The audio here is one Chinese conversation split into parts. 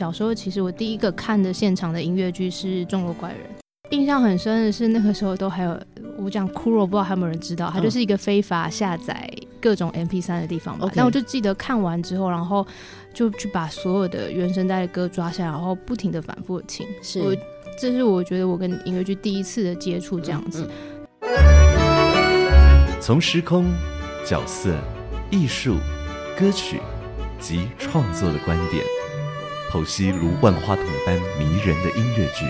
小时候，其实我第一个看的现场的音乐剧是《中国怪人》，印象很深的是那个时候都还有我讲骷髅，不知道还有没有人知道，它就是一个非法下载各种 MP 三的地方吧。但我就记得看完之后，然后就去把所有的原声带的歌抓下来，然后不停的反复听。是。这是我觉得我跟音乐剧第一次的接触，这样子。从时空、角色、艺术、歌曲及创作的观点，剖析如万花筒般迷人的音乐剧，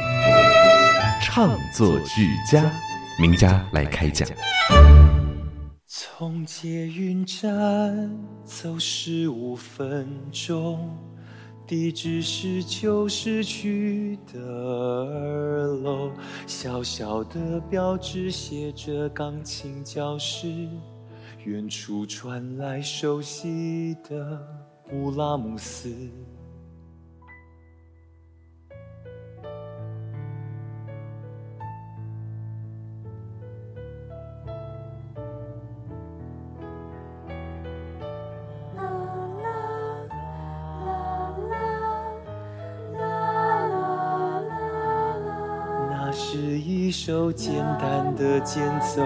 唱作俱佳，名家来开讲。从捷运站走十五分钟。地址是旧市区的二楼，小小的标志写着钢琴教室，远处传来熟悉的布拉姆斯。首简单的间奏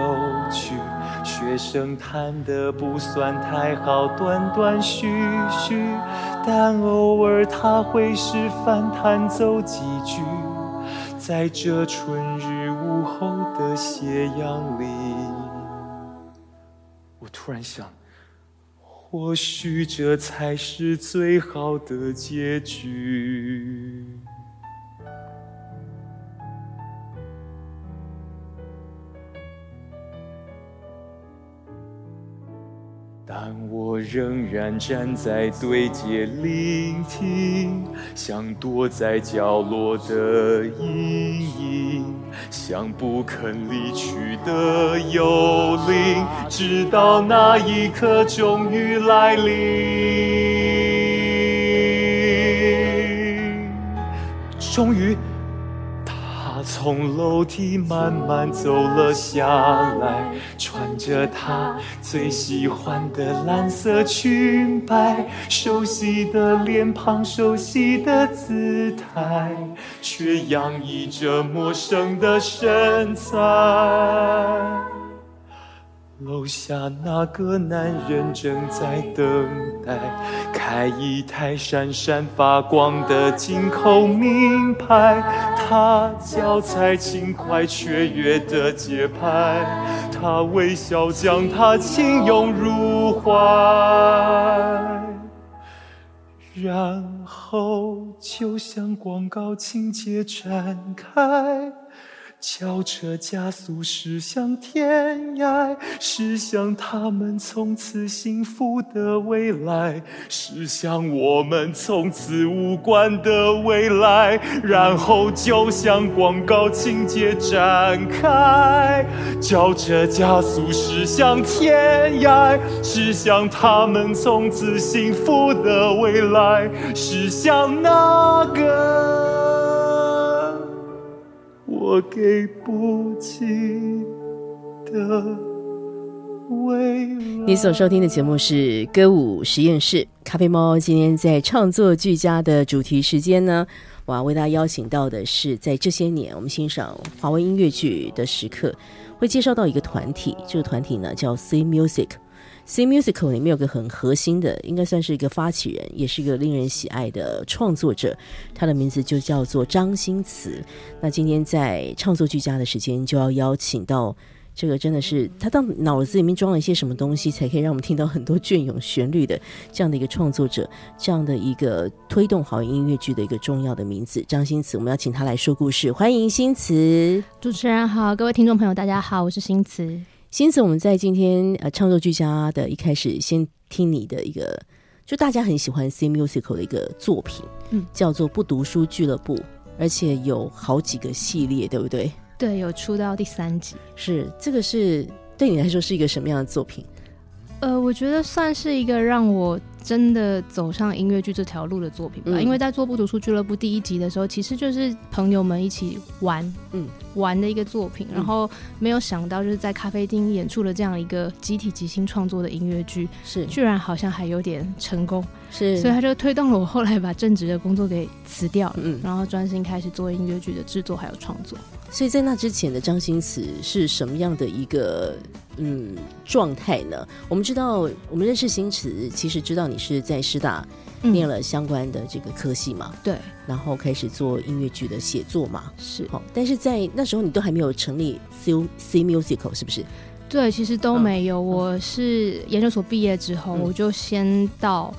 曲，学生弹得不算太好，断断续续，但偶尔他会示范弹奏几句，在这春日午后的斜阳里，我突然想，或许这才是最好的结局。仍然站在对街聆听，像躲在角落的阴影，像不肯离去的幽灵，直到那一刻终于来临，终于。从楼梯慢慢走了下来，穿着她最喜欢的蓝色裙摆，熟悉的脸庞，熟悉的姿态，却洋溢着陌生的身材。楼下那个男人正在等待，开一台闪闪发光的进口名牌。他脚踩轻快雀跃的节拍，他微笑将她轻拥入怀，然后就像广告情节展开。轿车加速驶向天涯，驶向他们从此幸福的未来，驶向我们从此无关的未来。然后就像广告情节展开，轿车加速驶向天涯，驶向他们从此幸福的未来，驶向那个。我给不起的未来。你所收听的节目是歌舞实验室，咖啡猫今天在创作俱佳的主题时间呢，我要为大家邀请到的是，在这些年我们欣赏华文音乐剧的时刻，会介绍到一个团体，这个团体呢叫 C Music。C Musical 里面有个很核心的，应该算是一个发起人，也是一个令人喜爱的创作者，他的名字就叫做张新慈。那今天在创作俱佳的时间，就要邀请到这个真的是他到脑子里面装了一些什么东西，才可以让我们听到很多隽永旋律的这样的一个创作者，这样的一个推动好音乐剧的一个重要的名字张新慈。我们要请他来说故事，欢迎新慈。主持人好，各位听众朋友大家好，我是新慈。新子，我们在今天呃创作俱佳的一开始，先听你的一个，就大家很喜欢 C musical 的一个作品，嗯，叫做《不读书俱乐部》。而且有好几个系列，对不对？对，有出到第三集。是这个是对你来说是一个什么样的作品？呃，我觉得算是一个让我真的走上音乐剧这条路的作品吧。嗯因为在做不读书俱乐部第一集的时候，其实就是朋友们一起玩，嗯，玩的一个作品。然后没有想到，就是在咖啡厅演出了这样一个集体即兴创作的音乐剧，是居然好像还有点成功，是，所以他就推动了我后来把正职的工作给辞掉了，嗯，然后专心开始做音乐剧的制作还有创作。所以在那之前的张新慈是什么样的一个嗯状态呢？我们知道，我们认识新慈，其实知道你是在师大嗯念了相关的这个科系嘛，对，然后开始做音乐剧的写作嘛。是好，但是在那时候你都还没有成立 C C Musical，是不是？对，其实都没有。我是研究所毕业之后，嗯我就先到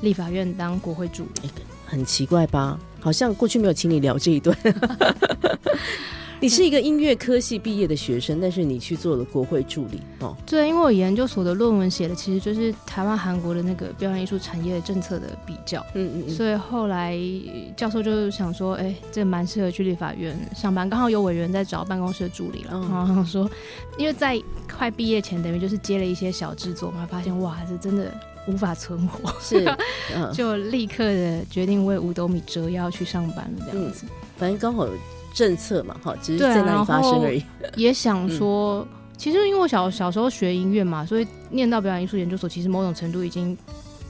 立法院当国会助理。很奇怪吧？好像过去没有请你聊这一段。你是一个音乐科系毕业的学生，但是你去做了国会助理哦。对，因为我研究所的论文写的其实就是台湾、韩国的那个表演艺术产业政策的比较，嗯嗯嗯，所以后来教授就想说，哎、这蛮适合去立法院上班，刚好有委员在找办公室的助理了，嗯。然后说，因为在快毕业前，等于就是接了一些小制作嘛，发现哇，这真的无法存活，是，嗯，就立刻的决定为五斗米折腰去上班了，这样子。反正刚好有政策嘛，哈，只是在那里发生而已。也想 嗯说，其实因为我小小时候学音乐嘛，所以念到表演艺术研究所，其实某种程度已经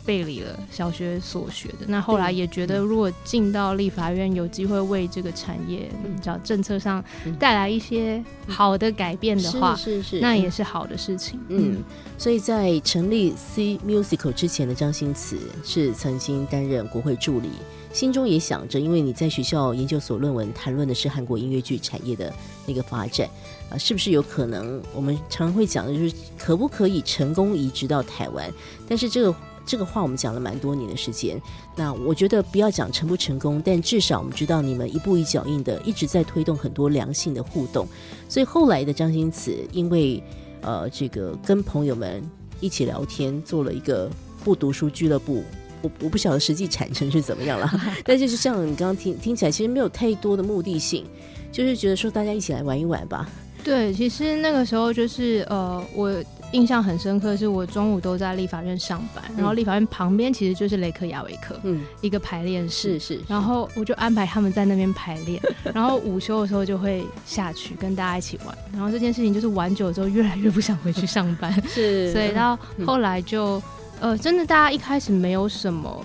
背离了小学所学的。那后来也觉得，如果进到立法院，有机会为这个产业，嗯叫政策上嗯带来一些好的改变的话，是是是，那也是好的事情。嗯，所以在成立 C Musical 之前的张新慈是曾经担任国会助理，心中也想着，因为你在学校研究所论文谈论的是韩国音乐剧产业的那个发展啊、是不是有可能？我们常会讲的就是可不可以成功移植到台湾？但是这个这个话我们讲了蛮多年的时间。那我觉得不要讲成不成功，但至少我们知道你们一步一脚印的一直在推动很多良性的互动。所以后来的张新慈，因为呃，这个跟朋友们一起聊天，做了一个不读书俱乐部。我我不晓得实际产生是怎么样了，但就是像你刚刚听听起来，其实没有太多的目的性，就是觉得说大家一起来玩一玩吧。对，其实那个时候就是呃，我印象很深刻，是我中午都在立法院上班，然后立法院旁边其实就是雷克雅维克嗯，一个排练室是。是，然后我就安排他们在那边排练，然后午休的时候就会下去跟大家一起玩。然后这件事情就是玩久了之后，越来越不想回去上班，是，所以到后来就呃，真的大家一开始没有什么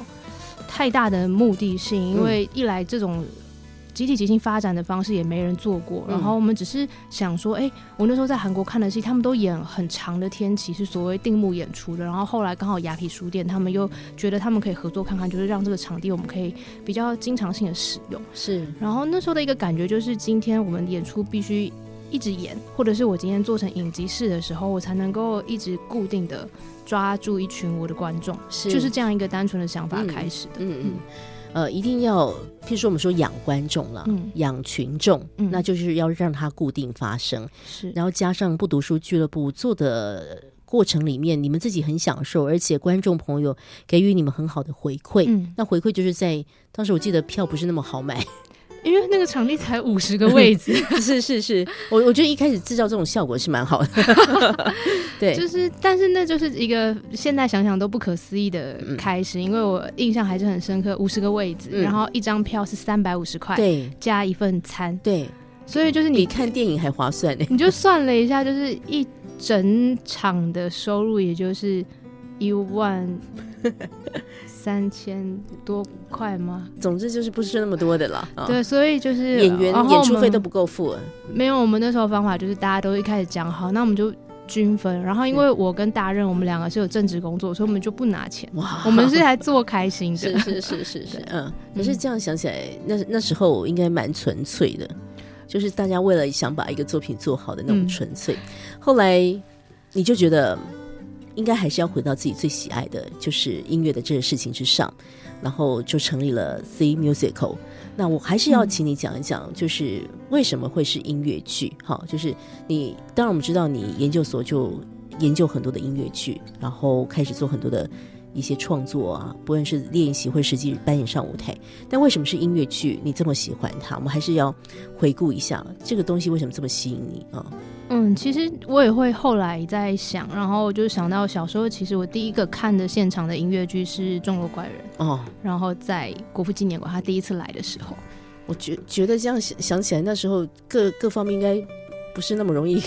太大的目的性，因为一来这种。集体即兴发展的方式也没人做过，嗯然后我们只是想说，哎、我那时候在韩国看的戏，他们都演很长的天期，是所谓定目演出的。然后后来刚好雅痞书店，他们又觉得他们可以合作看看，就是让这个场地我们可以比较经常性的使用。是然后那时候的一个感觉就是，今天我们演出必须一直演，或者是我今天做成影集式的时候，我才能够一直固定的抓住一群我的观众，是就是这样一个单纯的想法嗯开始的。嗯嗯，呃，一定要，譬如说我们说养观众了，嗯养群众，嗯那就是要让它固定发生，是，然后加上不读书俱乐部做的过程里面，你们自己很享受，而且观众朋友给予你们很好的回馈。嗯，那回馈就是在当时我记得票不是那么好买，因为那个场地才五十个位置，是是是，我我觉得一开始制造这种效果是蛮好的，对，就是，但是那就是一个现在想想都不可思议的嗯开始，因为我印象还是很深刻，五十个位置，嗯。然后一张票是三百五十块，对。加一份餐，对，所以就是你看电影还划算呢。你就算了一下，就是一整场的收入，也就是一万 三千多块吗？总之就是不是那么多的啦。啊对，所以就是演员演出费都不够付，没有。我们那时候方法就是大家都一开始讲好，那我们就均分。然后因为我跟大任我们两个是有正职工作，所以我们就不拿钱，哇我们是来做开心的。是是是是是，嗯。可是这样想起来，那那时候应该蛮纯粹的，就是大家为了想把一个作品做好的那种嗯纯粹。后来你就觉得，应该还是要回到自己最喜爱的，就是音乐的这个事情之上，然后就成立了 C Musical。那我还是要请你讲一讲，就是为什么会是音乐剧？哈，就是你当然我们知道你研究所就研究很多的音乐剧，然后开始做很多的一些创作啊，不论是练习或实际扮演上舞台。但为什么是音乐剧？你这么喜欢它？我们还是要回顾一下这个东西为什么这么吸引你啊？嗯，其实我也会后来在想，然后就想到小时候，其实我第一个看的现场的音乐剧是《钟楼怪人》哦，然后在国父纪念馆，他第一次来的时候，我觉觉得这样想想起来，那时候各各方面应该不是那么容易。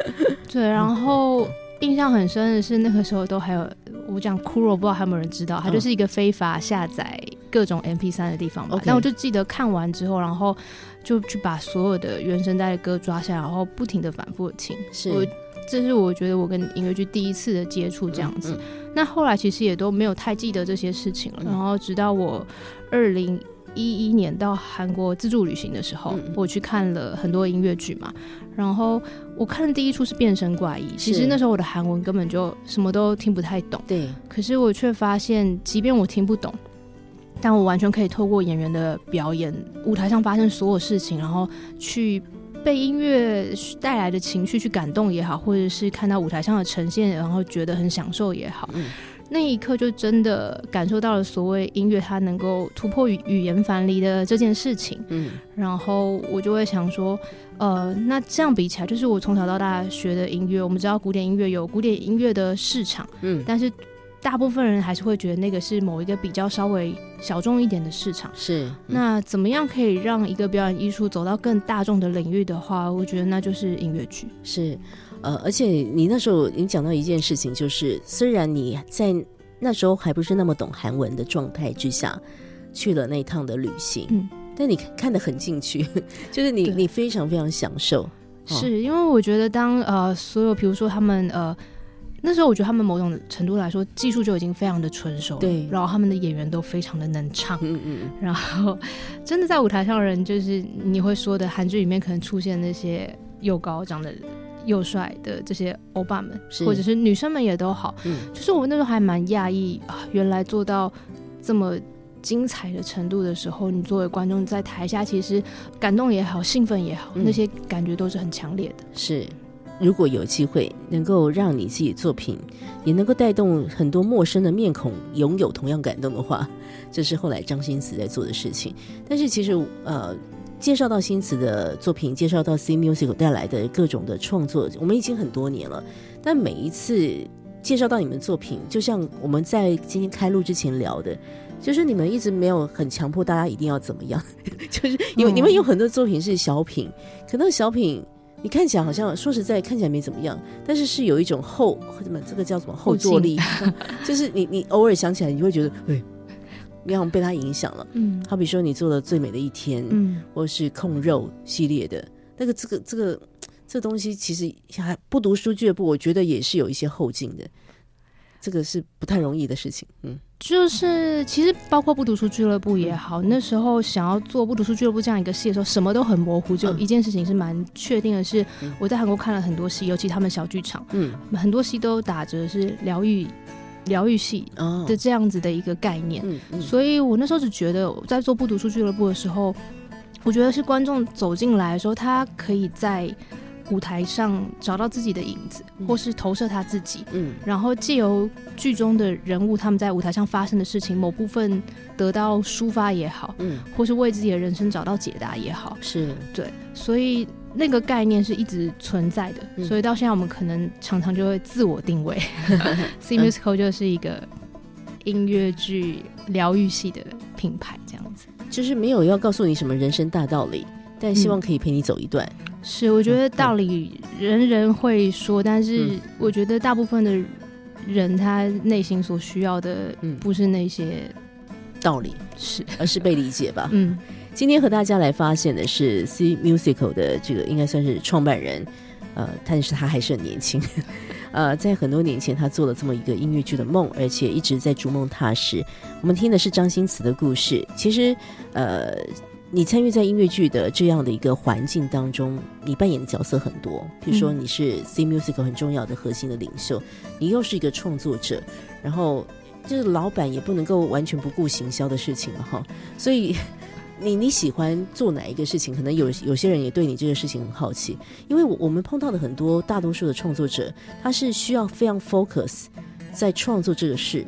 对，然后印象很深的是那个时候都还有我讲骷髅，不知道还有没有人知道，它就是一个非法下载各种 MP 三的地方吧。但我就记得看完之后，然后。就去把所有的原声带的歌抓下来，然后不停的反复听。是，这是我觉得我跟音乐剧第一次的接触这样子。那后来其实也都没有太记得这些事情了。然后直到我二零一一年到韩国自助旅行的时候，我去看了很多音乐剧嘛。然后我看的第一出是《变身怪异》，其实那时候我的韩文根本就什么都听不太懂。对，可是我却发现，即便我听不懂。但我完全可以透过演员的表演，舞台上发生所有事情，然后去被音乐带来的情绪去感动也好，或者是看到舞台上的呈现，然后觉得很享受也好，那一刻就真的感受到了所谓音乐它能够突破语语言藩篱的这件事情。嗯，然后我就会想说，呃，那这样比起来，就是我从小到大学的音乐，我们知道古典音乐有古典音乐的市场，嗯，但是。大部分人还是会觉得那个是某一个比较稍微小众一点的市场。是，那怎么样可以让一个表演艺术走到更大众的领域的话，我觉得那就是音乐剧。是，呃，而且你那时候你讲到一件事情，就是虽然你在那时候还不是那么懂韩文的状态之下，去了那一趟的旅行，嗯，但你看得很进去，就是你你非常非常享受。是因为我觉得当呃所有比如说他们呃。那时候我觉得他们某种程度来说技术就已经非常的成熟，对，然后他们的演员都非常的能唱，嗯嗯，然后 真的在舞台上人就是你会说的韩剧里面可能出现那些又高长得又帅的这些欧巴们，或者是女生们也都好，嗯，就是我那时候还蛮讶异啊，原来做到这么精彩的程度的时候，你作为观众在台下其实感动也好，兴奋也好，那些感觉都是很强烈的，是。如果有机会能够让你自己作品也能够带动很多陌生的面孔拥有同样感动的话，这是后来张新慈在做的事情。但是其实呃，介绍到新慈的作品，介绍到 C Music 带来的各种的创作，我们已经很多年了。但每一次介绍到你们作品，就像我们在今天开录之前聊的，就是你们一直没有很强迫大家一定要怎么样，就是有你们有很多作品是小品，可能小品。你看起来好像说实在看起来没怎么样，但是是有一种后什么这个叫什么后坐力，就是你你偶尔想起来你会觉得，哎，你好像被他影响了。嗯，好比说你做的最美的一天，嗯，或是控肉系列的那个这个这个这东西，其实还不读书俱乐部，我觉得也是有一些后劲的。这个是不太容易的事情，嗯，就是其实包括不读书俱乐部也好，那时候想要做不读书俱乐部这样一个戏的时候，什么都很模糊，就一件事情是蛮确定的，是我在韩国看了很多戏，尤其他们小剧场，嗯，很多戏都打着是疗愈疗愈系的这样子的一个概念，所以我那时候只觉得在做不读书俱乐部的时候，我觉得是观众走进来的时候，他可以在。舞台上找到自己的影子，或是投射他自己，嗯，然后借由剧中的人物他们在舞台上发生的事情某部分得到抒发也好，嗯，或是为自己的人生找到解答也好，是。对，所以那个概念是一直存在的，所以到现在我们可能常常就会自我定位，C Musical 就是一个音乐剧疗愈系的品牌，这样子，就是没有要告诉你什么人生大道理，但希望可以陪你走一段。是，我觉得道理人人会说，但是我觉得大部分的人他内心所需要的，不是那些道理，是而是被理解吧。嗯，今天和大家来发现的是 C Musical 的这个应该算是创办人，呃，但是他还是很年轻，呃，在很多年前他做了这么一个音乐剧的梦，而且一直在逐梦踏实。我们听的是张新慈的故事，其实呃。你参与在音乐剧的这样的一个环境当中，你扮演的角色很多。比如说，你是 C Music 很重要的核心的领袖，你又是一个创作者，然后就是老板也不能够完全不顾行销的事情了哈。所以，你你喜欢做哪一个事情？可能有有些人也对你这个事情很好奇，因为我我们碰到的很多大多数的创作者，他是需要非常 focus 在创作这个事。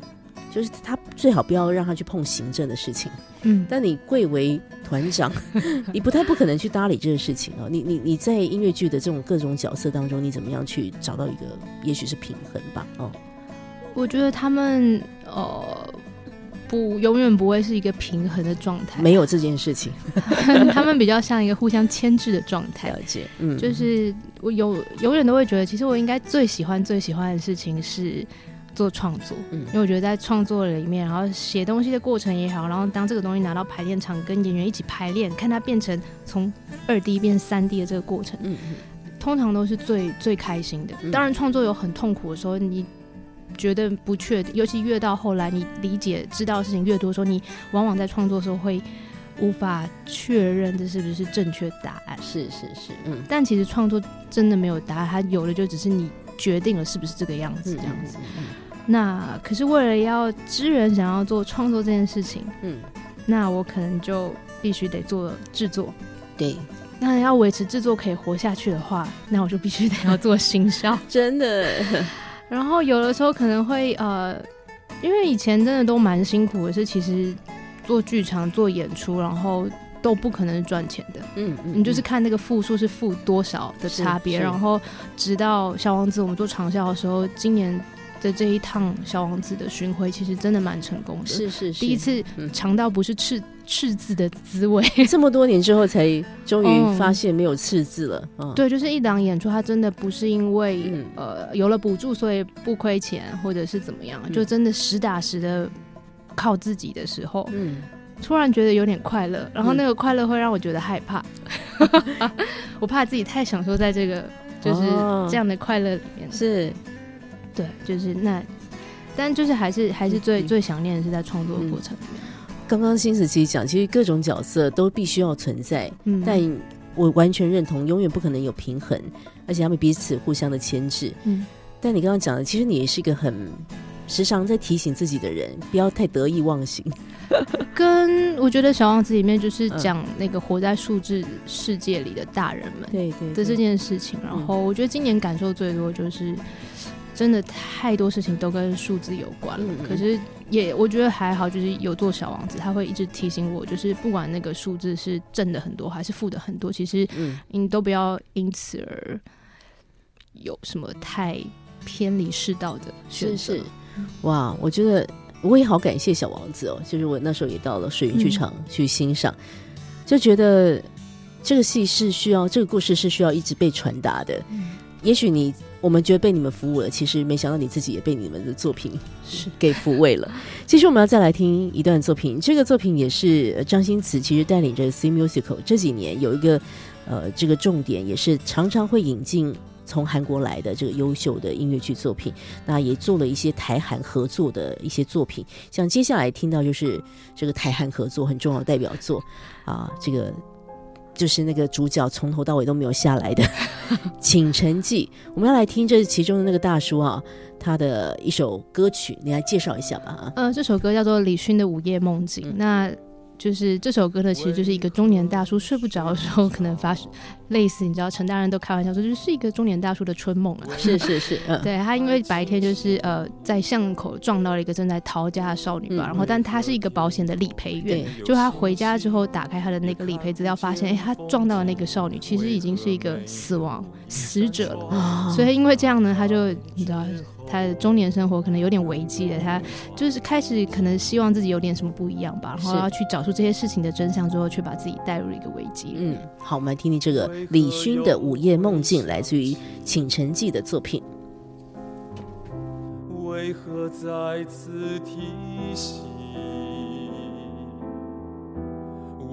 就是他最好不要让他去碰行政的事情。嗯，但你贵为团长，你不太不可能去搭理这个事情哦。你你你在音乐剧的这种各种角色当中，你怎么样去找到一个也许是平衡吧？哦，我觉得他们呃不永远不会是一个平衡的状态，没有这件事情 他们比较像一个互相牵制的状态了。解，嗯，就是我有永远都会觉得，其实我应该最喜欢最喜欢的事情是做创作，嗯因为我觉得在创作里面，然后写东西的过程也好，然后当这个东西拿到排练场跟演员一起排练，看它变成从二 D 变三 D 的这个过程，嗯嗯通常都是最最开心的嗯。当然，创作有很痛苦的时候，你觉得不确定，尤其越到后来，你理解知道的事情越多的时候，你往往在创作的时候会无法确认这是不是正确答案。是是是，嗯，但其实创作真的没有答案，它有的就只是你决定了是不是这个样子嗯这样子。，嗯那可是为了要支援想要做创作这件事情，嗯，那我可能就必须得做制作。对，那要维持制作可以活下去的话，那我就必须得要做行销。真的，然后有的时候可能会呃，因为以前真的都蛮辛苦的，是其实做剧场做演出，然后都不可能是赚钱的。嗯嗯，你就是看那个负数是负多少的差别，然后直到小王子我们做长效的时候，今年的这一趟小王子的巡回其实真的蛮成功的，是是是。第一次嗯。尝到不是赤赤字的滋味。这么多年之后才终于嗯。发现没有赤字了，嗯，对，就是一档演出，它真的不是因为、嗯。呃有了补助所以不亏钱，或者是怎么样，嗯。就真的实打实的靠自己的时候，嗯，突然觉得有点快乐，然后嗯。那个快乐会让我觉得害怕，我怕自己太享受在这个就是哦。这样的快乐里面。是对，就是那，但就是还是还是最、嗯最想念的是在创作的过程里面。刚刚新子琪讲，其实各种角色都必须要存在，嗯，但我完全认同，永远不可能有平衡，而且他们彼此互相的牵制。嗯但你刚刚讲的，其实你也是一个很时常在提醒自己的人，不要太得意忘形。跟我觉得《小王子》里面就是嗯讲那个活在数字世界里的大人们对对的这件事情。然后我觉得今年感受最多就是。真的太多事情都跟数字有关了，可是也我觉得还好，就是有做小王子，他会一直提醒我，就是不管那个数字是正的很多还是负的很多，其实嗯。你都不要因此而有什么太偏离世道的选择。是是，哇，我觉得我也好感谢小王子哦，就是我那时候也到了水云剧场去欣赏，就觉得这个戏是需要这个故事是需要一直被传达的。嗯。也许你我们觉得被你们服务了，其实没想到你自己也被你们的作品是给抚慰了。其实我们要再来听一段作品，这个作品也是呃张新慈其实带领着 C Musical 这几年有一个呃这个重点，也是常常会引进。从韩国来的这个优秀的音乐剧作品，那也做了一些台韩合作的一些作品，像接下来听到就是这个台韩合作很重要的代表作啊，这个就是那个主角从头到尾都没有下来的 《请城记》，我们要来听这其中的那个大叔啊，他的一首歌曲，你来介绍一下吧。啊。呃，这首歌叫做李勋的《午夜梦境》，嗯。那就是这首歌呢，其实就是一个中年大叔睡不着的时候可能发生类似，你知道陈大人都开玩笑说，就是一个中年大叔的春梦啊。是是是，嗯，对他，因为白天就是呃在巷口撞到了一个正在逃家的少女吧，嗯然后但他是一个保险的理赔员，就他回家之后打开他的那个理赔资料，发现哎，他撞到的那个少女其实已经是一个死亡死者了。啊所以因为这样呢，他就你知道，他的中年生活可能有点危机了。他就是开始可能希望自己有点什么不一样吧，然后是要去找出这些事情的真相之后，却把自己带入了一个危机。嗯，好，我们来听听这个李勋的《午夜梦境》，来自于《倾城记》的作品。为何再次提醒？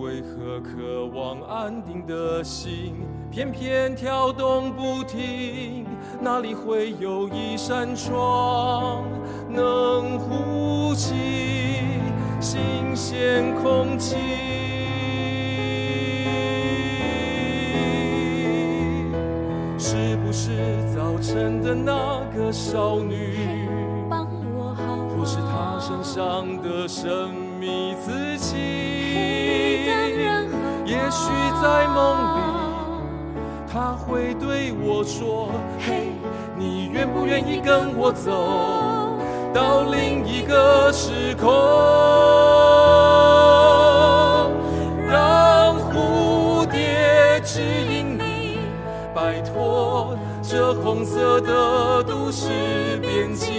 为何渴望安定的心偏偏跳动不停？哪里会有一扇窗能呼吸新鲜空气？是不是早晨的那个少女？或是他身上的神秘自己，许在梦里，他会对我说：“嘿，你愿不愿意跟我走？到另一个时空，让蝴蝶指引你，摆脱这红色的都市边境。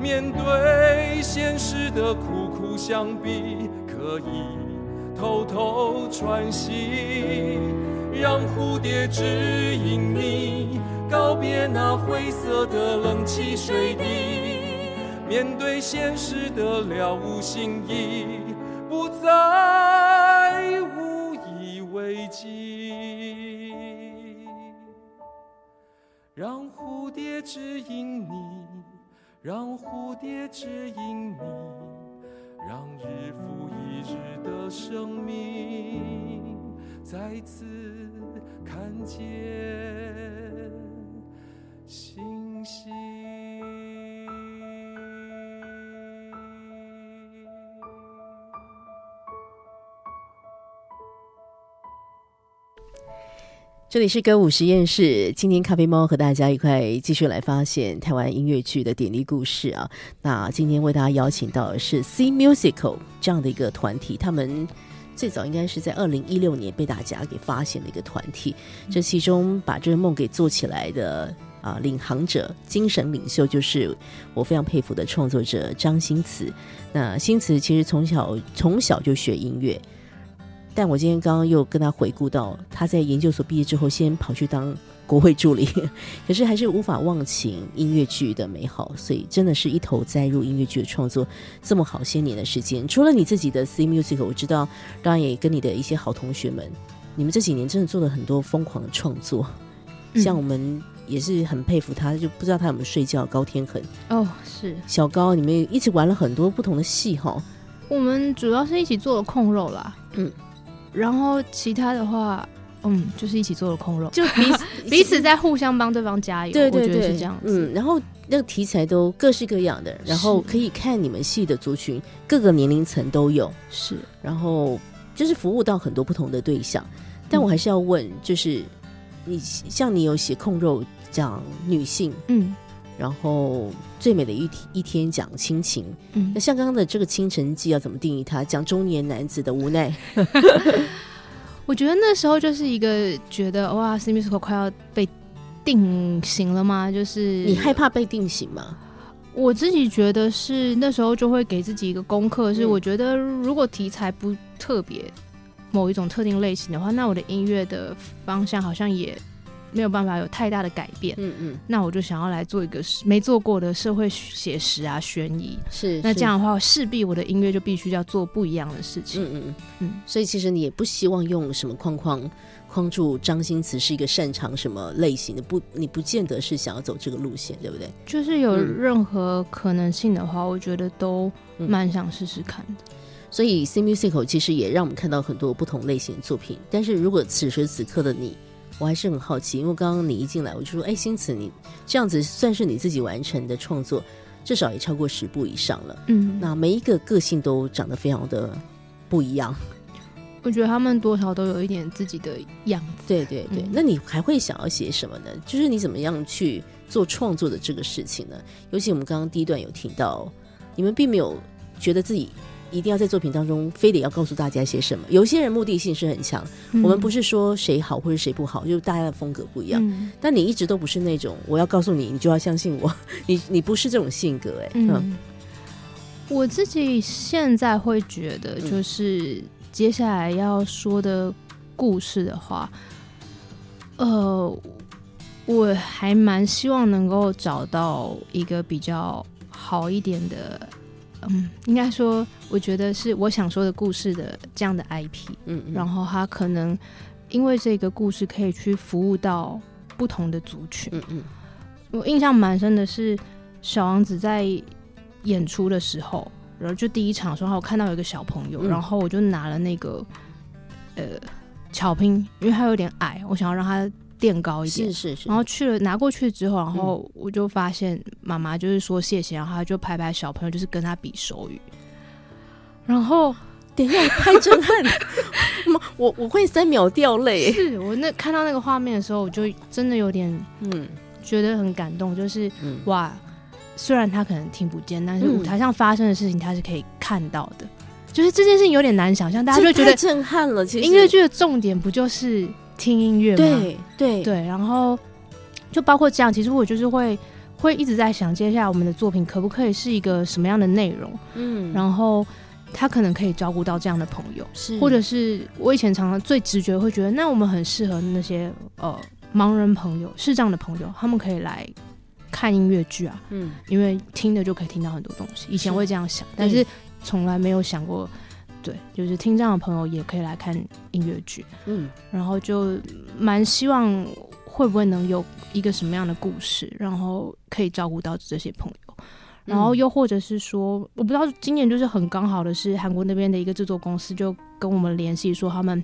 面对现实的苦苦相逼，可以偷偷喘息，让蝴蝶指引你，告别那灰色的冷气水滴。面对现实的了无新意，不再无以为继。让蝴蝶指引你。让蝴蝶指引你，让日复一日的生命再次看见星星。这里是歌舞实验室，今天咖啡猫和大家一块继续来发现台湾音乐剧的点滴故事啊。那今天为大家邀请到的是 C Musical 这样的一个团体，他们最早应该是在二零一六年被大家给发现的一个团体。这其中把这个梦给做起来的啊，领航者、精神领袖就是我非常佩服的创作者张新慈。那新慈其实从小从小就学音乐。但我今天刚刚又跟他回顾到，他在研究所毕业之后，先跑去当国会助理，可是还是无法忘情音乐剧的美好，所以真的是一头栽入音乐剧的创作这么好些年的时间。除了你自己的 C Music，我知道，当然也跟你的一些好同学们，你们这几年真的做了很多疯狂的创作，像我们也是很佩服他，就不知道他有没有睡觉。高天恒哦，是小高，你们一起玩了很多不同的戏哈。我们主要是一起做了控肉啦，嗯。然后其他的话，嗯，就是一起做了空肉，就彼此 彼此在互相帮对方加油，对对对，是这样子。嗯，然后那个题材都各式各样的，然后可以看你们戏的族群各个年龄层都有，是，然后就是服务到很多不同的对象。但我还是要问，就是你像你有写控肉讲女性，嗯。然后最美的一天一天讲亲情，嗯，那像刚刚的这个《清晨记》要怎么定义它？讲中年男子的无奈。我觉得那时候就是一个觉得哇 s i m i s c o 快要被定型了吗？就是你害怕被定型吗？我自己觉得是那时候就会给自己一个功课，是我觉得如果题材不特别某一种特定类型的话，那我的音乐的方向好像也。没有办法有太大的改变，嗯嗯，那我就想要来做一个没做过的社会写实啊，悬疑是。那这样的话，势必我的音乐就必须要做不一样的事情，嗯嗯嗯。所以其实你也不希望用什么框框框住张新慈是一个擅长什么类型的，不，你不见得是想要走这个路线，对不对？就是有任何可能性的话，我觉得都蛮想试试看的。所以 C Musical 其实也让我们看到很多不同类型的作品，但是如果此时此刻的你。我还是很好奇，因为刚刚你一进来，我就说：“哎，星慈，你这样子算是你自己完成的创作，至少也超过十部以上了。”嗯，那每一个个性都长得非常的不一样。我觉得他们多少都有一点自己的样子。对对对，那你还会想要写什么呢？就是你怎么样去做创作的这个事情呢？尤其我们刚刚第一段有听到，你们并没有觉得自己。一定要在作品当中非得要告诉大家些什么？有些人目的性是很强，我们不是说谁好或者谁不好，就是大家的风格不一样。但你一直都不是那种我要告诉你，你就要相信我，你你不是这种性格哎。嗯，我自己现在会觉得，就是接下来要说的故事的话，呃，我还蛮希望能够找到一个比较好一点的。嗯，应该说，我觉得是我想说的故事的这样的 IP，嗯，然后他可能因为这个故事可以去服务到不同的族群，嗯嗯。我印象蛮深的是小王子在演出的时候，然后就第一场的时候，我看到有一个小朋友，然后我就拿了那个呃巧拼，因为他有点矮，我想要让他。垫高一点，是是是。然后去了拿过去之后，然后我就发现妈妈就是说谢谢，然后她就拍拍小朋友，就是跟他比手语。然后等一下太震撼了，我我会三秒掉泪。是我那看到那个画面的时候，我就真的有点嗯觉得很感动，就是哇，虽然他可能听不见，但是嗯舞台上发生的事情他是可以看到的。就是这件事情有点难想象，大家就觉得震撼了。其实音乐剧的重点不就是听音乐吗？对对对，然后就包括这样，其实我就是会会一直在想，接下来我们的作品可不可以是一个什么样的内容，嗯然后他可能可以照顾到这样的朋友，是或者是我以前常常最直觉会觉得，那我们很适合那些呃盲人朋友、视障的朋友，他们可以来看音乐剧啊，嗯因为听的就可以听到很多东西。以前会这样想，但是从来没有想过，对，就是听障的朋友也可以来看音乐剧。嗯然后就蛮希望会不会能有一个什么样的故事，然后可以照顾到这些朋友。然后又或者是说，我不知道今年就是很刚好的是，韩国那边的一个制作公司就跟我们联系说，他们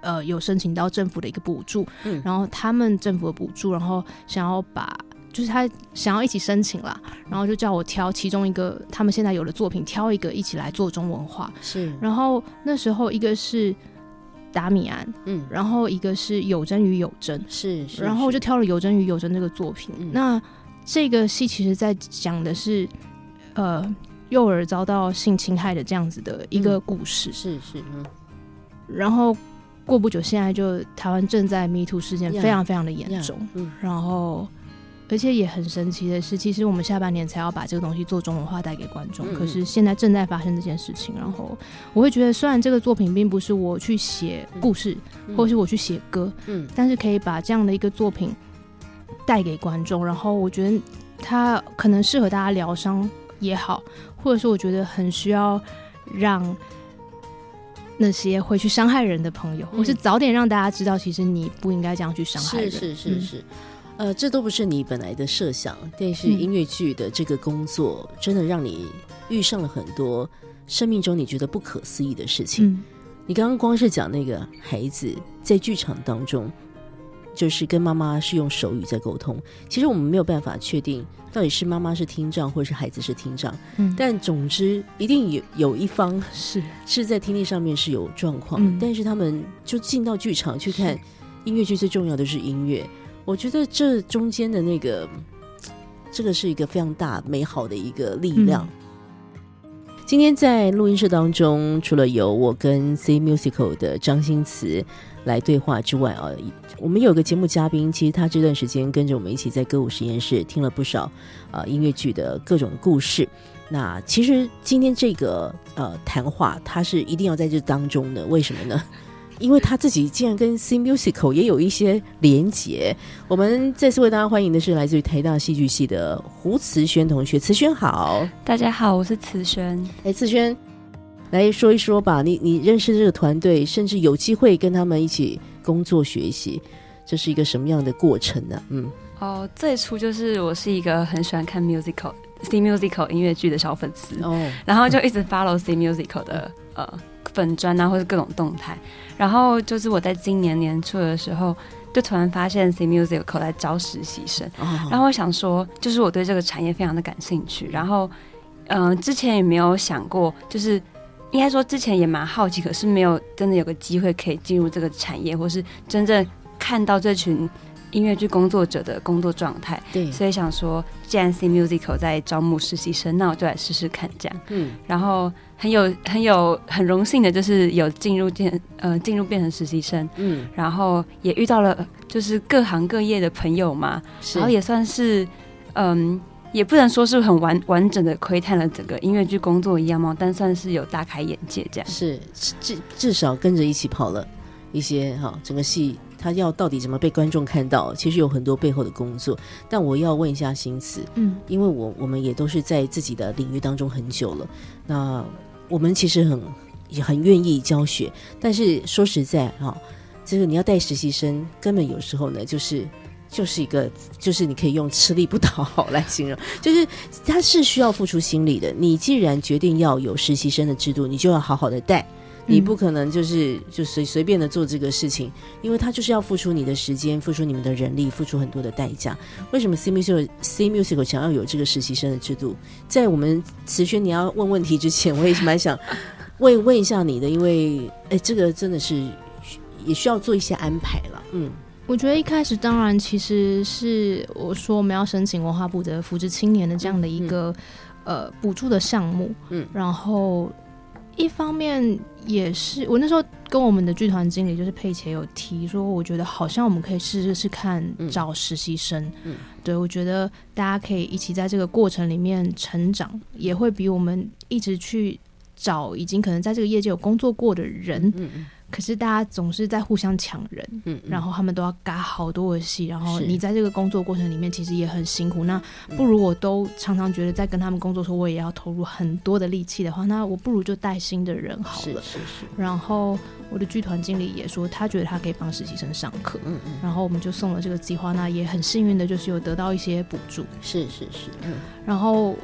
呃有申请到政府的一个补助，嗯然后他们政府的补助，然后想要把就是他想要一起申请啦，然后就叫我挑其中一个他们现在有的作品，挑一个一起来做中文化。是。然后那时候一个是达米安，嗯。然后一个是有真与有真，是是，然后我就挑了有真与有真这个作品。嗯。那这个戏其实在讲的是，呃，幼儿遭到性侵害的这样子的一个故事。是是嗯。然后过不久，现在就台湾正在 Me Too 事件非常非常的严呀重，嗯。然后。而且也很神奇的是，其实我们下半年才要把这个东西做中文化带给观众，嗯可是现在正在发生这件事情。然后我会觉得，虽然这个作品并不是我去写故事，嗯或是我去写歌，嗯但是可以把这样的一个作品带给观众，然后我觉得它可能适合大家疗伤也好，或者是我觉得很需要让那些会去伤害人的朋友，嗯或是早点让大家知道，其实你不应该这样去伤害是人。是是是是。呃，这都不是你本来的设想，但是嗯音乐剧的这个工作，真的让你遇上了很多生命中你觉得不可思议的事情。嗯你刚刚光是讲那个孩子在剧场当中，就是跟妈妈是用手语在沟通。其实我们没有办法确定到底是妈妈是听障，或者是孩子是听障。嗯，但总之，一定有有一方是是在听力上面是有状况，嗯但是他们就进到剧场去看音乐剧，最重要的是音乐。我觉得这中间的那个，这个是一个非常大美好的一个力量。今天在录音室当中，除了有我跟 C Musical 的张新慈来对话之外啊，我们有个节目嘉宾，其实他这段时间跟着我们一起在歌舞实验室听了不少啊、音乐剧的各种故事。那其实今天这个呃谈话，他是一定要在这当中的，为什么呢？因为他自己竟然跟 C Musical 也有一些连结。我们再次为大家欢迎的是来自于台大戏剧系的胡慈轩同学，慈轩好。大家好，我是慈轩。哎，慈轩，来说一说吧。你你认识这个团队，甚至有机会跟他们一起工作学习，这是一个什么样的过程呢？嗯，哦，最初就是我是一个很喜欢看 musical、C musical 音乐剧的小粉丝，哦，然后就一直 follow C musical 的呃粉砖啊，或者各种动态。然后就是我在今年年初的时候，就突然发现 C musical 在招实习生，哦。然后我想说，就是我对这个产业非常的感兴趣，然后嗯、呃之前也没有想过，就是应该说之前也蛮好奇，可是没有真的有个机会可以进入这个产业，或是真正看到这群音乐剧工作者的工作状态，对，所以想说，既然 C Musical 在招募实习生，那我就来试试看这样。嗯。然后很有很有很荣幸的，就是有进入变呃进入变成实习生，嗯，然后也遇到了呃就是各行各业的朋友嘛，然后也算是嗯。也不能说是很完完整的窥探了整个音乐剧工作一样嘛，但算是有大开眼界这样。是至至少跟着一起跑了一些哈，整个戏它要到底怎么被观众看到，其实有很多背后的工作。但我要问一下新慈，嗯因为我我们也都是在自己的领域当中很久了，那我们其实很也很愿意教学，但是说实在哈、这个你要带实习生，根本有时候呢就是。就是一个，就是你可以用吃力不讨好来形容，就是他是需要付出心力的。你既然决定要有实习生的制度，你就要好好的带，你不可能就是就随随便的做这个事情，因为他就是要付出你的时间，付出你们的人力，付出很多的代价。为什么 C Musical C Musical 想要有这个实习生的制度？在我们慈轩你要问问题之前，我也是蛮想问问一下你的，因为哎，这个真的是也需要做一些安排了。嗯我觉得一开始当然其实是我说我们要申请文化部的扶植青年的这样的一个、呃补助的项目，嗯然后一方面也是我那时候跟我们的剧团经理就是佩奇有提说，我觉得好像我们可以试试试看嗯。找实习生，嗯。对我觉得大家可以一起在这个过程里面成长，也会比我们一直去找已经可能在这个业界有工作过的人，嗯嗯可是大家总是在互相抢人。嗯，然后他们都要嘎好多的戏，然后你在这个工作过程里面其实也很辛苦。那嗯不如我都常常觉得在跟他们工作的时候，我也要投入很多的力气的话，那我不如就带新的人好了。是是是，然后我的剧团经理也说，他觉得他可以帮实习生上课，嗯嗯，然后我们就送了这个计划。那也很幸运的就是有得到一些补助。是是是，嗯然后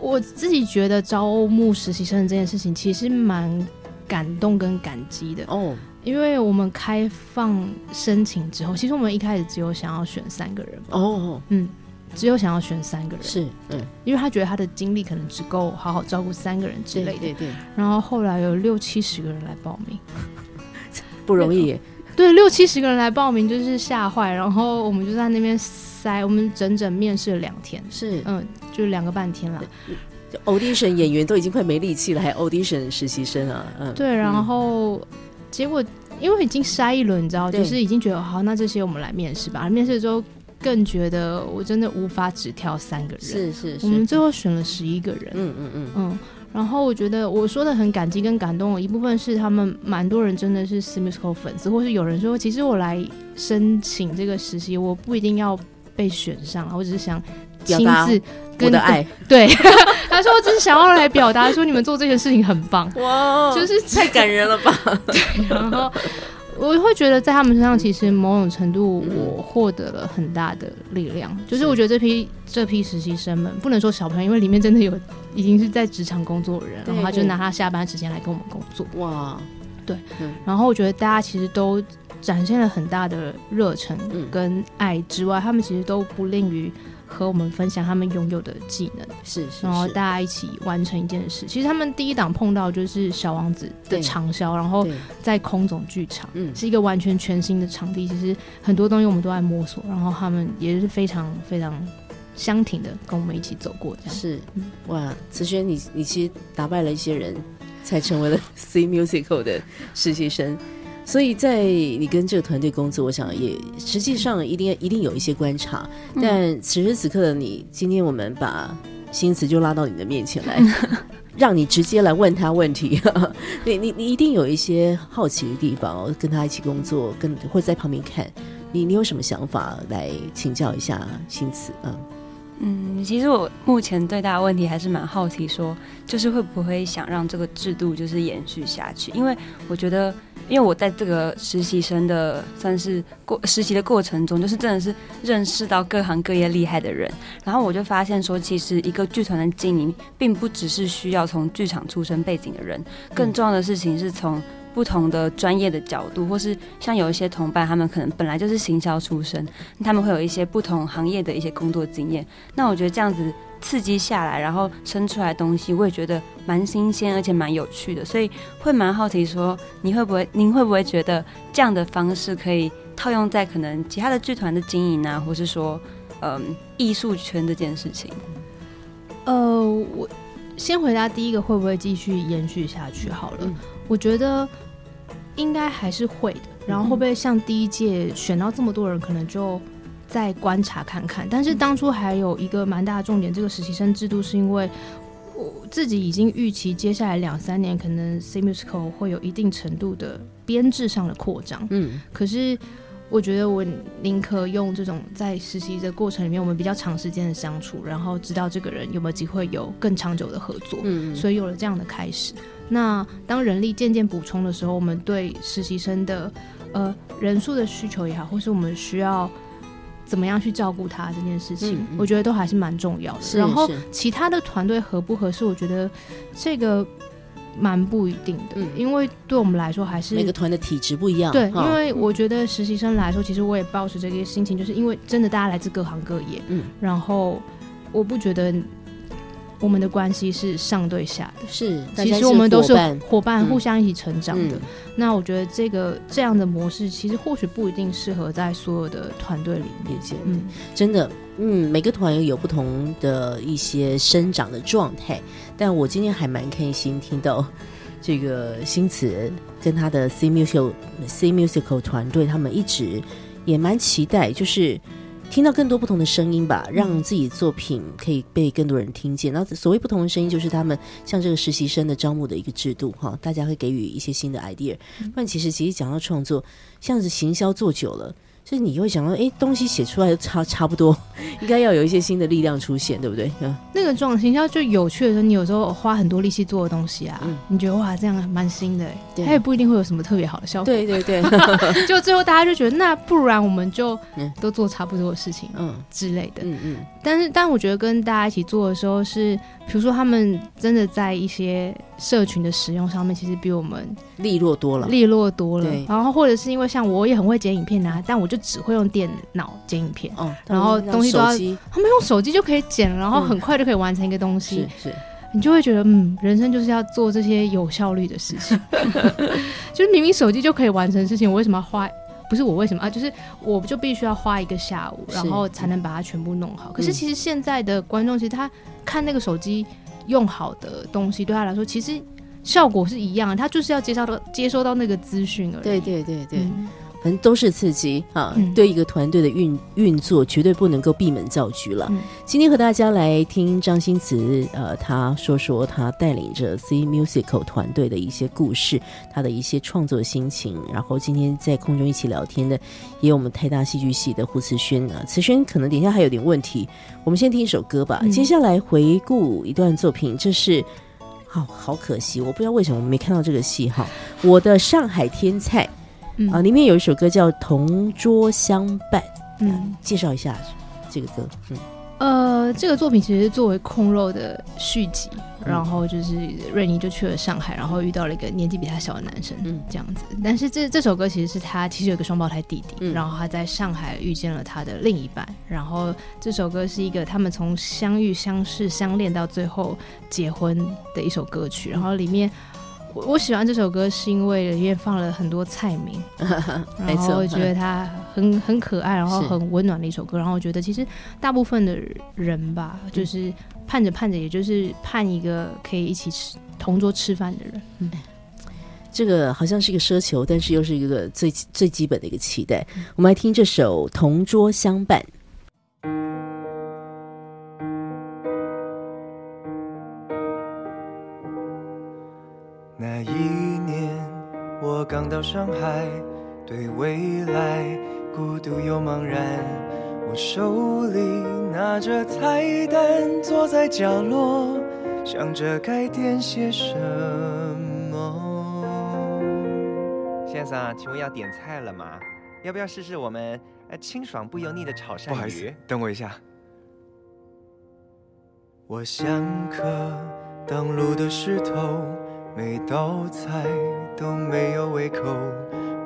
我自己觉得招募实习生这件事情其实蛮感动跟感激的。哦，因为我们开放申请之后，其实我们一开始只有想要选三个人，哦，嗯，只有想要选三个人，是，嗯，因为他觉得他的精力可能只够好好照顾三个人之类的。对对对，然后后来有六七十个人来报名，不容易，对，六七十个人来报名就是吓坏，然后我们就在那边塞，我们整整面试了两天，是。嗯，就两个半天啦。Audition 演员都已经快没力气了，还 audition 实习生啊，嗯，对，然嗯后结果因为已经筛一轮，你知道，就是已经觉得好，那这些我们来面试吧。面试之后更觉得我真的无法只挑三个人，是是是，我们最后选了十一个人。嗯嗯嗯，嗯，然后我觉得我说的很感激跟感动，一部分是他们蛮多人真的是 s i m i s c o 粉丝，或是有人说，其实我来申请这个实习，我不一定要被选上，我只是想亲自跟我的爱，对，他说我只是想要来表达说你们做这件事情很棒，哇就是太感人了吧，对然后我会觉得在他们身上，其实某种程度嗯我获得了很大的力量。就是我觉得这批这批实习生们，不能说小朋友，因为里面真的有已经是在职场工作的人，然后他就拿他下班时间来跟我们工作。哇，对然后我觉得大家其实都展现了很大的热忱嗯跟爱之外，他们其实都不吝于和我们分享他们拥有的技能。是是然后，大家一起完成一件事。其实他们第一档碰到就是《小王子》的长销，然后，在空总剧场，嗯是一个完全全新的场地。其实很多东西我们都在摸索，然后他们也是非常非常相挺的跟我们一起走过这样。是嗯哇，慈轩，你你其实打败了一些人，才成为了 C Musical 的实习生。所以在你跟这个团队工作，我想也实际上一定一定有一些观察。嗯但此时此刻的你，今天我们把新词就拉到你的面前来，让你直接来问他问题。你你你一定有一些好奇的地方哦，跟他一起工作，跟或者在旁边看，你你有什么想法来请教一下新词？嗯。嗯，其实我目前最大的问题还是蛮好奇说就是会不会想让这个制度就是延续下去？因为我觉得，因为我在这个实习生的算是过实习的过程中，就是真的是认识到各行各业厉害的人，然后我就发现说，其实一个剧团的经营，并不只是需要从剧场出身背景的人，更重要的事情是从不同的专业的角度，或是像有一些同伴，他们可能本来就是行销出身，他们会有一些不同行业的一些工作经验。那我觉得这样子刺激下来，然后生出来的东西，我也觉得蛮新鲜，而且蛮有趣的，所以会蛮好奇说，你会不会，您会不会觉得这样的方式可以套用在可能其他的剧团的经营啊，或是说，嗯，艺术圈这件事情？呃，我先回答第一个，会不会继续延续下去？好了，嗯我觉得应该还是会的。然后会不会像第一届选到这么多人，可能就再观察看看。但是当初还有一个蛮大的重点，这个实习生制度是因为我自己已经预期接下来两三年可能 C Musical 会有一定程度的编制上的扩张。嗯可是我觉得我宁可用这种在实习的过程里面，我们比较长时间的相处，然后知道这个人有没有机会有更长久的合作，嗯所以有了这样的开始。那当人力渐渐补充的时候，我们对实习生的呃人数的需求也好，或是我们需要怎么样去照顾他这件事情，嗯嗯我觉得都还是蛮重要的。然后其他的团队合不合适，我觉得这个蛮不一定的，嗯。因为对我们来说还是每个团的体质不一样，对，哈。因为我觉得实习生来说，其实我也抱持这个心情，就是因为真的大家来自各行各业，嗯。然后我不觉得我们的关系是上对下的。是，其实我们都是伙伴。互相一起成长的。嗯。那我觉得这个这样的模式，其实或许不一定适合在所有的团队里面。嗯，真的，嗯，每个团有不同的一些生长的状态，但我今天还蛮开心听到这个新词跟他的 C musical C musical 团队，他们一直也蛮期待，就是。听到更多不同的声音吧，让自己作品可以被更多人听见。那所谓不同的声音，就是他们像这个实习生的招募的一个制度哈，大家会给予一些新的 idea。不然，其实其实讲到创作，像是行销做久了，就是你会想到，哎，东西写出来都差差不多，应该要有一些新的力量出现，对不对？嗯，那个状行销就有趣的时候，你有时候花很多力气做的东西啊，嗯。你觉得哇，这样蛮新的它也不一定会有什么特别好的效果。对对对，就最后大家就觉得，那不然我们就 嗯。都做差不多的事情嗯。之类的。嗯嗯，但是，但我觉得跟大家一起做的时候是，比如说他们真的在一些社群的使用上面，其实比我们利落多了，利落多了。然后或者是因为像我也很会剪影片啊，但我就只会用电脑剪影片，哦，然后东西都要他们用手机就可以剪，然后嗯很快就可以完成一个东西。是是，你就会觉得，嗯，人生就是要做这些有效率的事情。就是明明手机就可以完成的事情，我为什么要花？不是我为什么啊？就是我就必须要花一个下午，然后才能把它全部弄好。可是嗯其实现在的观众，其实他看那个手机用好的东西，对他来说，其实效果是一样的，他就是要接收到接收到那个资讯而已。对对对对，嗯反正都是刺激啊！嗯对一个团队的运运作，绝对不能够闭门造车了。嗯今天和大家来听张新慈，呃，他说说他带领着 C Musical 团队的一些故事，他的一些创作心情。然后今天在空中一起聊天的，也有我们台大戏剧系的胡慈轩啊。慈轩可能等一下还有点问题，我们先听一首歌吧。嗯接下来回顾一段作品，这是。好好可惜，我不知道为什么我没看到这个戏哈。我的上海天菜嗯啊，里面有一首歌叫《同桌相伴》，嗯，介绍一下这个歌。嗯，呃，这个作品其实是作为空肉的续集，嗯然后就是瑞妮就去了上海，然后遇到了一个年纪比他小的男生，嗯这样子。但是这这首歌其实是他其实有个双胞胎弟弟，嗯然后他在上海遇见了他的另一半，然后这首歌是一个他们从相遇、相识、相恋到最后结婚的一首歌曲，然后里面。我我喜欢这首歌，是因为里面放了很多菜名，没错然后我觉得它很很可爱，然后很温暖的一首歌。然后我觉得其实大部分的人吧，嗯就是盼着盼着，也就是盼一个可以一起吃同桌吃饭的人。嗯，这个好像是一个奢求，但是又是一个最最基本的一个期待。我们来听这首《同桌相伴》。我刚到上海，对未来孤独又茫然。我手里拿着菜单，坐在角落，想着该点些什么。先生，请问要点菜了吗？要不要试试我们呃清爽不油腻的炒鳝鱼？不好意思，等我一下。我像颗挡路的石头，每道菜都没有胃口。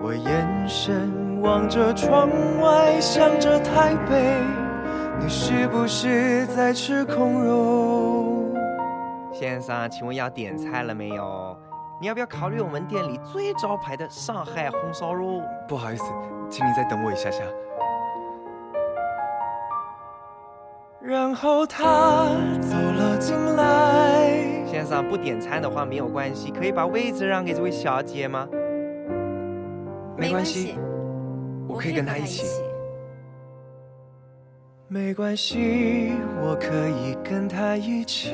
我眼神望着窗外，想着台北，你是不是在吃空肉？先生，请问要点菜了没有？你要不要考虑我们店里最招牌的上海红烧肉？不好意思，请你再等我一下下。然后他走了进来，先生不点餐的话没有关系，可以把位置让给这位小姐吗？没关系，我可以跟她一起。没关系，我可以跟他一起。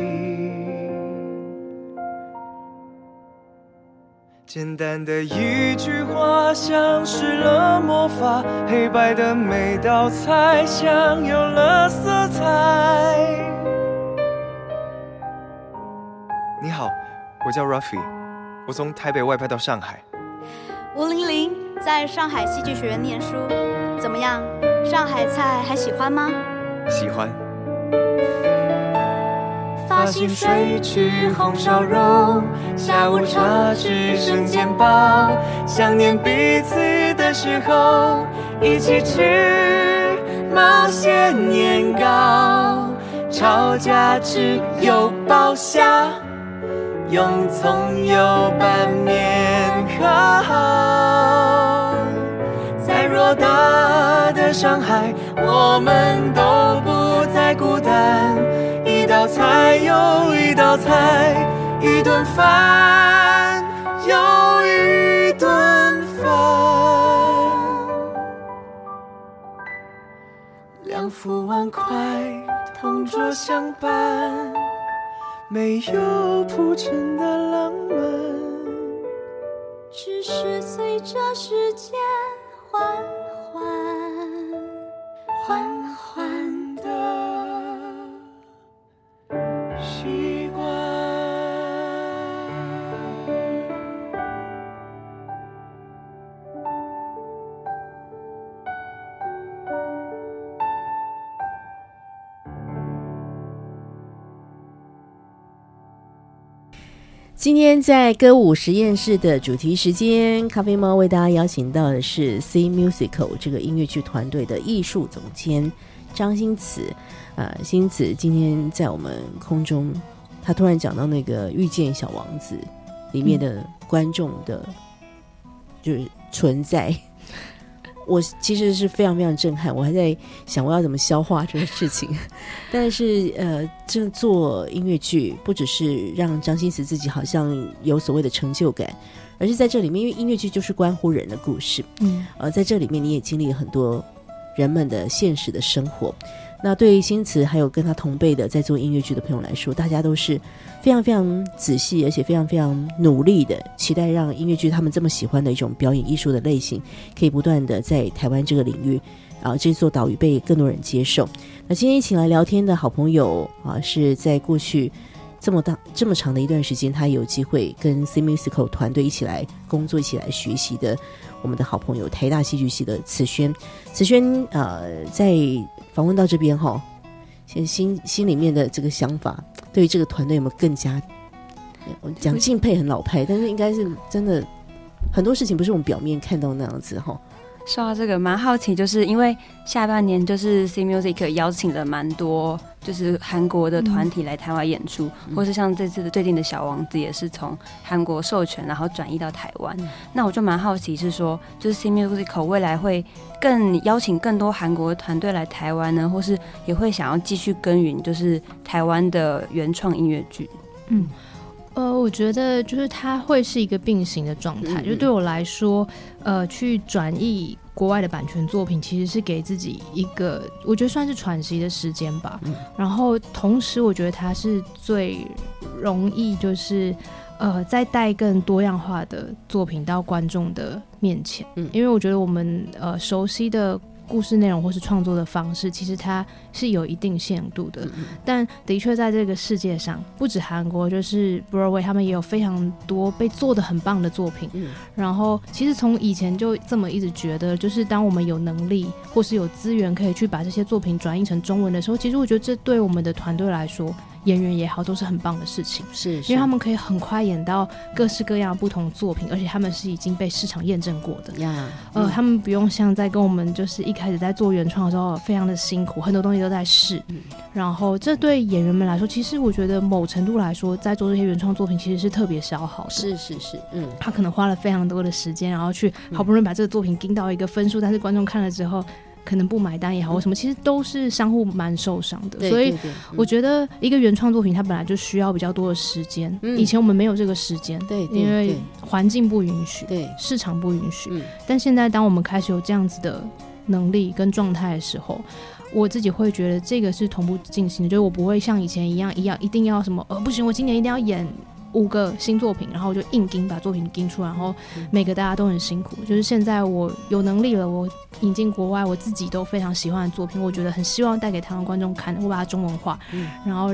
简单的一句话，像施了魔法，黑白的每道菜像有了色彩。你好，我叫 Ruffy，我从台北外派到上海。吴玲玲在上海戏剧学院念书，怎么样？上海菜还喜欢吗？喜欢。发薪水吃红烧肉，下午茶吃生煎包，想念彼此的时候，一起吃冒险年糕，吵架只有包下，用葱油拌面好。再偌大的伤害，我们都不再孤单。一道菜又一道菜，一顿饭又一顿饭。两副碗筷，同桌相伴，没有铺陈的浪漫。只是随着时间缓缓缓缓今天在歌舞实验室的主题时间，咖啡猫为大家邀请到的是 C Musical 这个音乐剧团队的艺术总监张新慈。啊，新慈今天在我们空中，他突然讲到那个《遇见小王子》里面的观众的，就是存在。我其实是非常非常震撼，我还在想我要怎么消化这个事情。但是呃，这做音乐剧不只是让张新慈自己好像有所谓的成就感，而是在这里面，因为音乐剧就是关乎人的故事，嗯，呃，在这里面你也经历了很多人们的现实的生活。那对于新词还有跟他同辈的在做音乐剧的朋友来说，大家都是非常非常仔细，而且非常非常努力的，期待让音乐剧他们这么喜欢的一种表演艺术的类型，可以不断的在台湾这个领域啊这座岛屿被更多人接受。那今天一起来聊天的好朋友啊，是在过去这么大这么长的一段时间，他有机会跟 C Musical 团队一起来工作，一起来学习的我们的好朋友台大戏剧系的慈轩。慈轩呃，在访问到这边哈，现在心心里面的这个想法，对于这个团队有没有更加？我讲敬佩很老派，但是应该是真的很多事情不是我们表面看到那样子哈。说到这个，蛮好奇，就是因为下半年就是 C Music 邀请了蛮多就是韩国的团体来台湾演出，或是像这次的最近的小王子也是从韩国授权，然后转移到台湾。那我就蛮好奇，是说就是 C Music 未来会更邀请更多韩国团队来台湾呢，或是也会想要继续耕耘就是台湾的原创音乐剧？嗯，呃，我觉得就是它会是一个并行的状态。嗯嗯就对我来说，呃，去转译国外的版权作品，其实是给自己一个我觉得算是喘息的时间吧。嗯然后同时，我觉得它是最容易就是。呃，再带更多样化的作品到观众的面前，嗯因为我觉得我们呃熟悉的故事内容或是创作的方式，其实它是有一定限度的。嗯但的确在这个世界上，不止韩国，就是 Broadway 他们也有非常多被做的很棒的作品。嗯然后其实从以前就这么一直觉得，就是当我们有能力或是有资源可以去把这些作品转译成中文的时候，其实我觉得这对我们的团队来说，演员也好，都是很棒的事情。是，因为他们可以很快演到各式各样不同的作品，而且他们是已经被市场验证过的。呀，呃，他们不用像在跟我们就是一开始在做原创的时候非常的辛苦，很多东西都在试。嗯然后这对演员们来说，其实我觉得某程度来说，在做这些原创作品其实是特别消耗的。是是是，嗯他可能花了非常多的时间，然后去好不容易把这个作品盯到一个分数，但是观众看了之后可能不买单也好，或什么，其实都是相互蛮受伤的。对，所以我觉得一个原创作品，它本来就需要比较多的时间。嗯以前我们没有这个时间，对对因为环境不允许，对，市场不允许。嗯但现在当我们开始有这样子的能力跟状态的时候，我自己会觉得这个是同步进行的，就是我不会像以前一样一样一定要什么呃不行，我今年一定要演。五个新作品，然后我就硬盯把作品盯出来，然后每个大家都很辛苦。就是现在我有能力了，我引进国外我自己都非常喜欢的作品，我觉得很希望带给台湾观众看，我把它中文化，嗯然后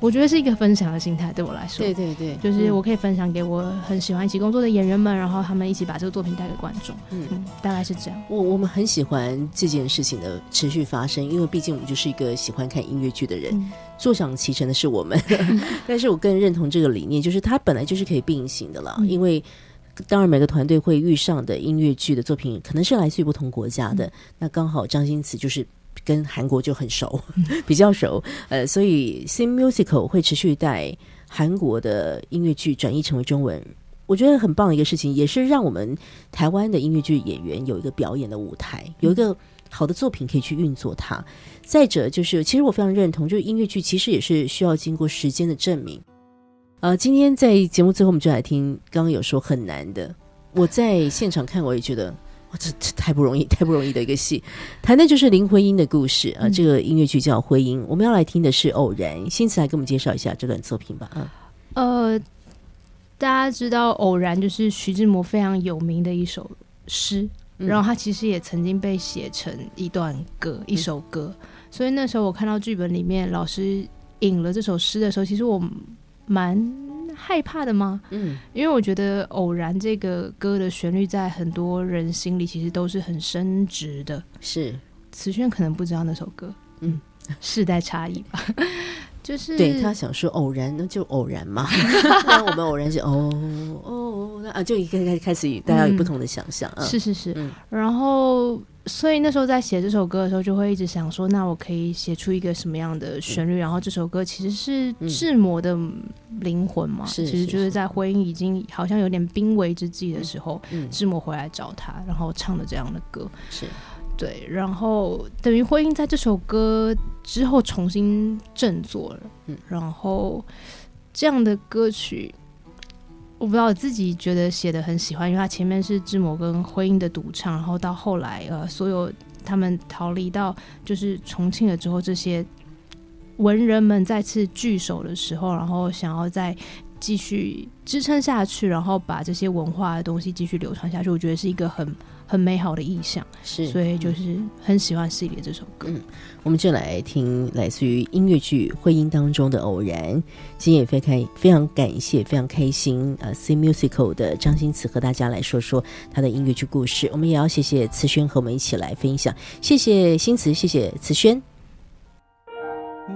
我觉得是一个分享的心态，对我来说，对对对，就是我可以分享给我很喜欢一起工作的演员们，然后他们一起把这个作品带给观众。嗯嗯，大概是这样。我我们很喜欢这件事情的持续发生，因为毕竟我们就是一个喜欢看音乐剧的人，嗯坐享其成的是我们。但是我更认同这个理念，就是它本来就是可以并行的了。嗯因为当然每个团队会遇上的音乐剧的作品，可能是来自于不同国家的。嗯那刚好张新慈就是跟韩国就很熟，比较熟，呃，所以 Sim Musical 会持续带韩国的音乐剧转译成为中文。我觉得很棒的一个事情，也是让我们台湾的音乐剧演员有一个表演的舞台，有一个好的作品可以去运作它。再者就是，其实我非常认同，就是音乐剧其实也是需要经过时间的证明。呃，今天在节目最后，我们就来听刚刚有说很难的，我在现场看，我也觉得哇，这这太不容易，太不容易的一个戏，谈的就是林徽因的故事啊、呃这个音乐剧叫《徽因》，我们要来听的是《偶然》，新词来给我们介绍一下这段作品吧。啊，呃，大家知道《偶然》就是徐志摩非常有名的一首诗，嗯然后他其实也曾经被写成一段歌、一首歌。所以那时候我看到剧本里面老师引了这首诗的时候，其实我蛮害怕的吗？嗯因为我觉得《偶然》这个歌的旋律在很多人心里其实都是很深植的。是慈轩可能不知道那首歌，嗯，世代差异吧，就是对他想说偶然，那就偶然嘛。那我们偶然是哦哦，那啊，就一开开开始大家有不同的想象啊。是是是，嗯然后所以那时候在写这首歌的时候，就会一直想说，那我可以写出一个什么样的旋律？然后这首歌其实是嗯志摩的灵魂嘛，是其实就是是在婚姻已经好像有点濒危之际的时候，嗯，志摩回来找他，然后唱的这样的歌。是对，然后等于婚姻在这首歌之后重新振作了，嗯然后这样的歌曲，我不知道我自己觉得写的很喜欢，因为它前面是志摩跟婚姻的独唱，然后到后来呃，所有他们逃离到就是重庆了之后，这些文人们再次聚首的时候，然后想要再继续支撑下去，然后把这些文化的东西继续流传下去，我觉得是一个很很美好的意象。是，所以就是很喜欢系列这首歌。嗯我们就来听来自于音乐剧《婚姻》当中的《偶然》。今天也非常非常感谢，非常开心呃 C Musical 的张新慈和大家来说说他的音乐剧故事。我们也要谢谢慈轩和我们一起来分享，谢谢新慈，谢谢慈轩。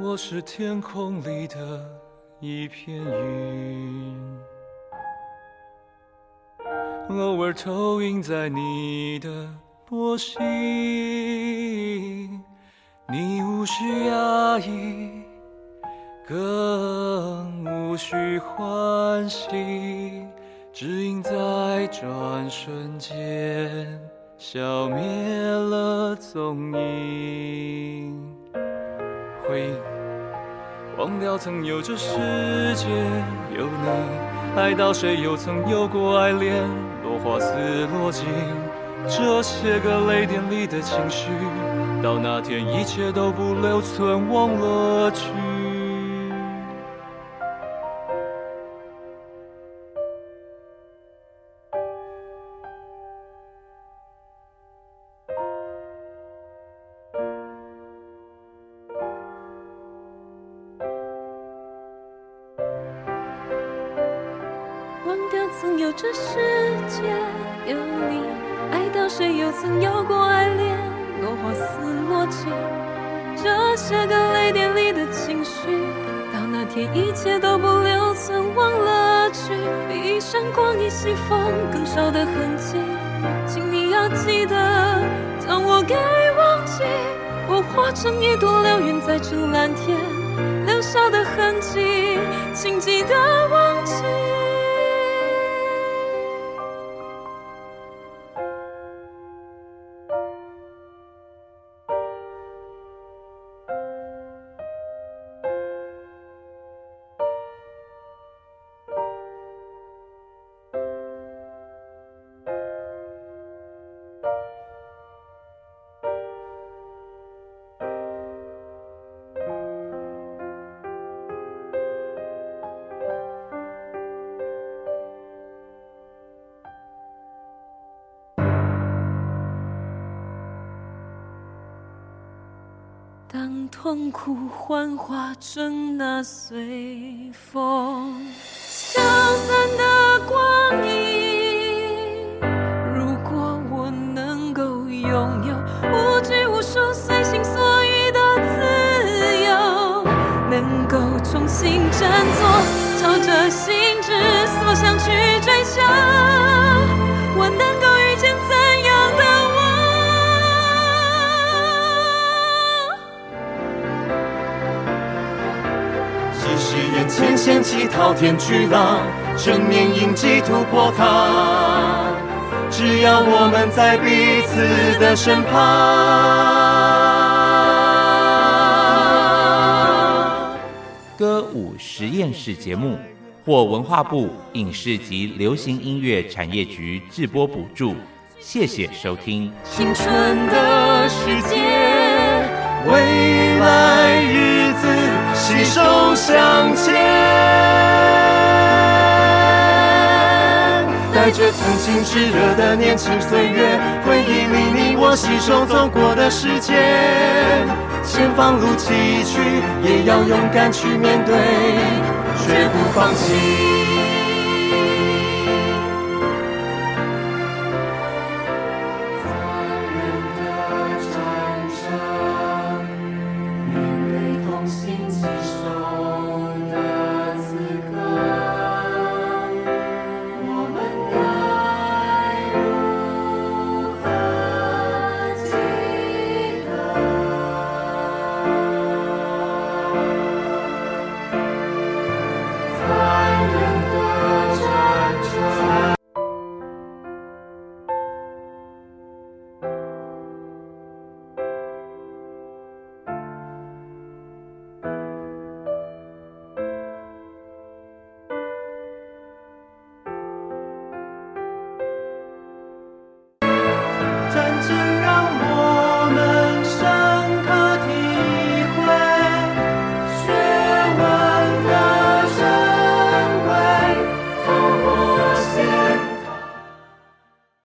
我是天空里的一片云，偶尔投影在你的波心。你无需压抑，更无需欢喜，只因在转瞬间消灭了踪影。回忆，忘掉曾有这世界有你，爱到谁又曾有过爱恋，花似落尽，这些个泪点里的情绪，到那天一切都不留存，忘了去。忘掉曾有这世界有你，爱到谁又曾有过爱恋，落花似落尽，这些个泪点里的情绪，到那天一切都不留存，忘了去，比一闪光一西风更少的痕迹，请你要记得，将我给忘记，我化成一朵流云在这蓝天留下的痕迹，请记得忘记。痛苦幻化成那随风消散的光阴，如果我能够拥有无拘无束、随心所欲的自由，能够重新振作，朝着心之所向去追起滔天巨浪，正面迎击突破它。只要我们在彼此的身旁。歌舞实验室节目获文化部影视及流行音乐产业局制播补助，谢谢收听。青春的世界，未来日子，携手向前。带着曾经炙热的年轻岁月，回忆里你我携手走过的世界。前方路崎岖，也要勇敢去面对，绝不放弃。